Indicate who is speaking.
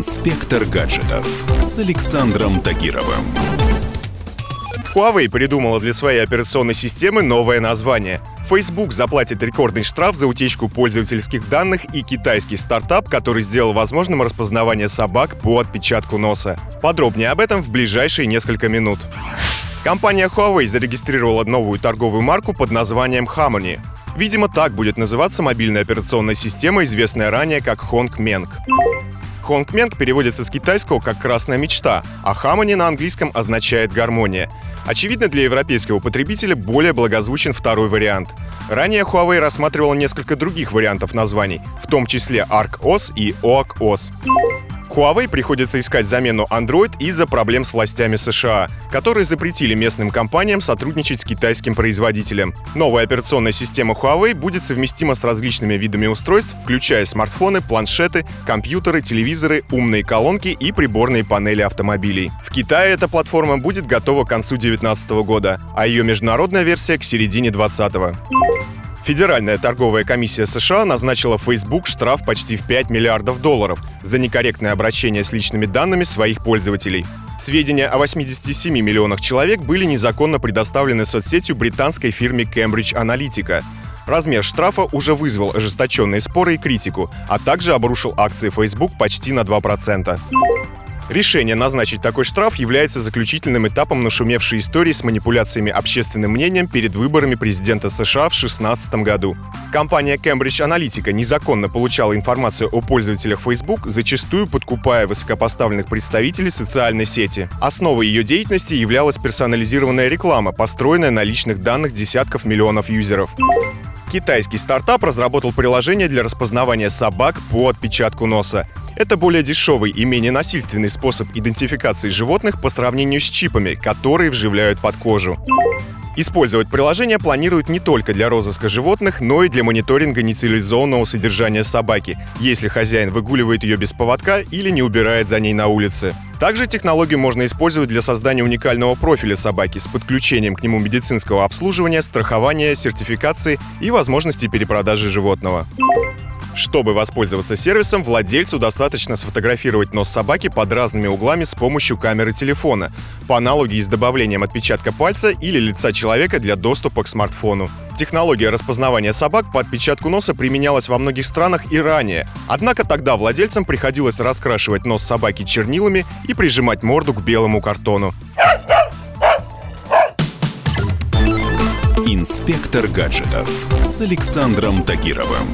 Speaker 1: Инспектор гаджетов с Александром Тагировым.
Speaker 2: Huawei придумала для своей операционной системы новое название. Facebook заплатит рекордный штраф за утечку пользовательских данных и китайский стартап, который сделал возможным распознавание собак по отпечатку носа. Подробнее об этом в ближайшие несколько минут. Компания Huawei зарегистрировала новую торговую марку под названием Harmony. Видимо, так будет называться мобильная операционная система, известная ранее как Hongmeng. Hongmeng переводится с китайского как «красная мечта», а Harmony на английском означает «гармония». Очевидно, для европейского потребителя более благозвучен второй вариант. Ранее Huawei рассматривала несколько других вариантов названий, в том числе ARC-OS и OAC-OS. Huawei приходится искать замену Android из-за проблем с властями США, которые запретили местным компаниям сотрудничать с китайским производителем. Новая операционная система Huawei будет совместима с различными видами устройств, включая смартфоны, планшеты, компьютеры, телевизоры, умные колонки и приборные панели автомобилей. В Китае эта платформа будет готова к концу 2019 года, а ее международная версия к середине 2020. Федеральная торговая комиссия США назначила Facebook штраф почти в 5 миллиардов долларов за некорректное обращение с личными данными своих пользователей. Сведения о 87 миллионах человек были незаконно предоставлены соцсетью британской фирме Cambridge Analytica. Размер штрафа уже вызвал ожесточенные споры и критику, а также обрушил акции Facebook почти на 2%. Решение назначить такой штраф является заключительным этапом нашумевшей истории с манипуляциями общественным мнением перед выборами президента США в 2016 году. Компания Cambridge Analytica незаконно получала информацию о пользователях Facebook, зачастую подкупая высокопоставленных представителей социальной сети. Основой ее деятельности являлась персонализированная реклама, построенная на личных данных десятков миллионов юзеров. Китайский стартап разработал приложение для распознавания собак по отпечатку носа. Это более дешевый и менее насильственный способ идентификации животных по сравнению с чипами, которые вживляют под кожу. Использовать приложение планируют не только для розыска животных, но и для мониторинга нецивилизованного содержания собаки, если хозяин выгуливает ее без поводка или не убирает за ней на улице. Также технологию можно использовать для создания уникального профиля собаки с подключением к нему медицинского обслуживания, страхования, сертификации и возможности перепродажи животного. Чтобы воспользоваться сервисом, владельцу достаточно сфотографировать нос собаки под разными углами с помощью камеры телефона, по аналогии с добавлением отпечатка пальца или лица человека для доступа к смартфону. Технология распознавания собак по отпечатку носа применялась во многих странах и ранее, однако тогда владельцам приходилось раскрашивать нос собаки чернилами и прижимать морду к белому картону.
Speaker 1: Инспектор гаджетов с Александром Тагировым.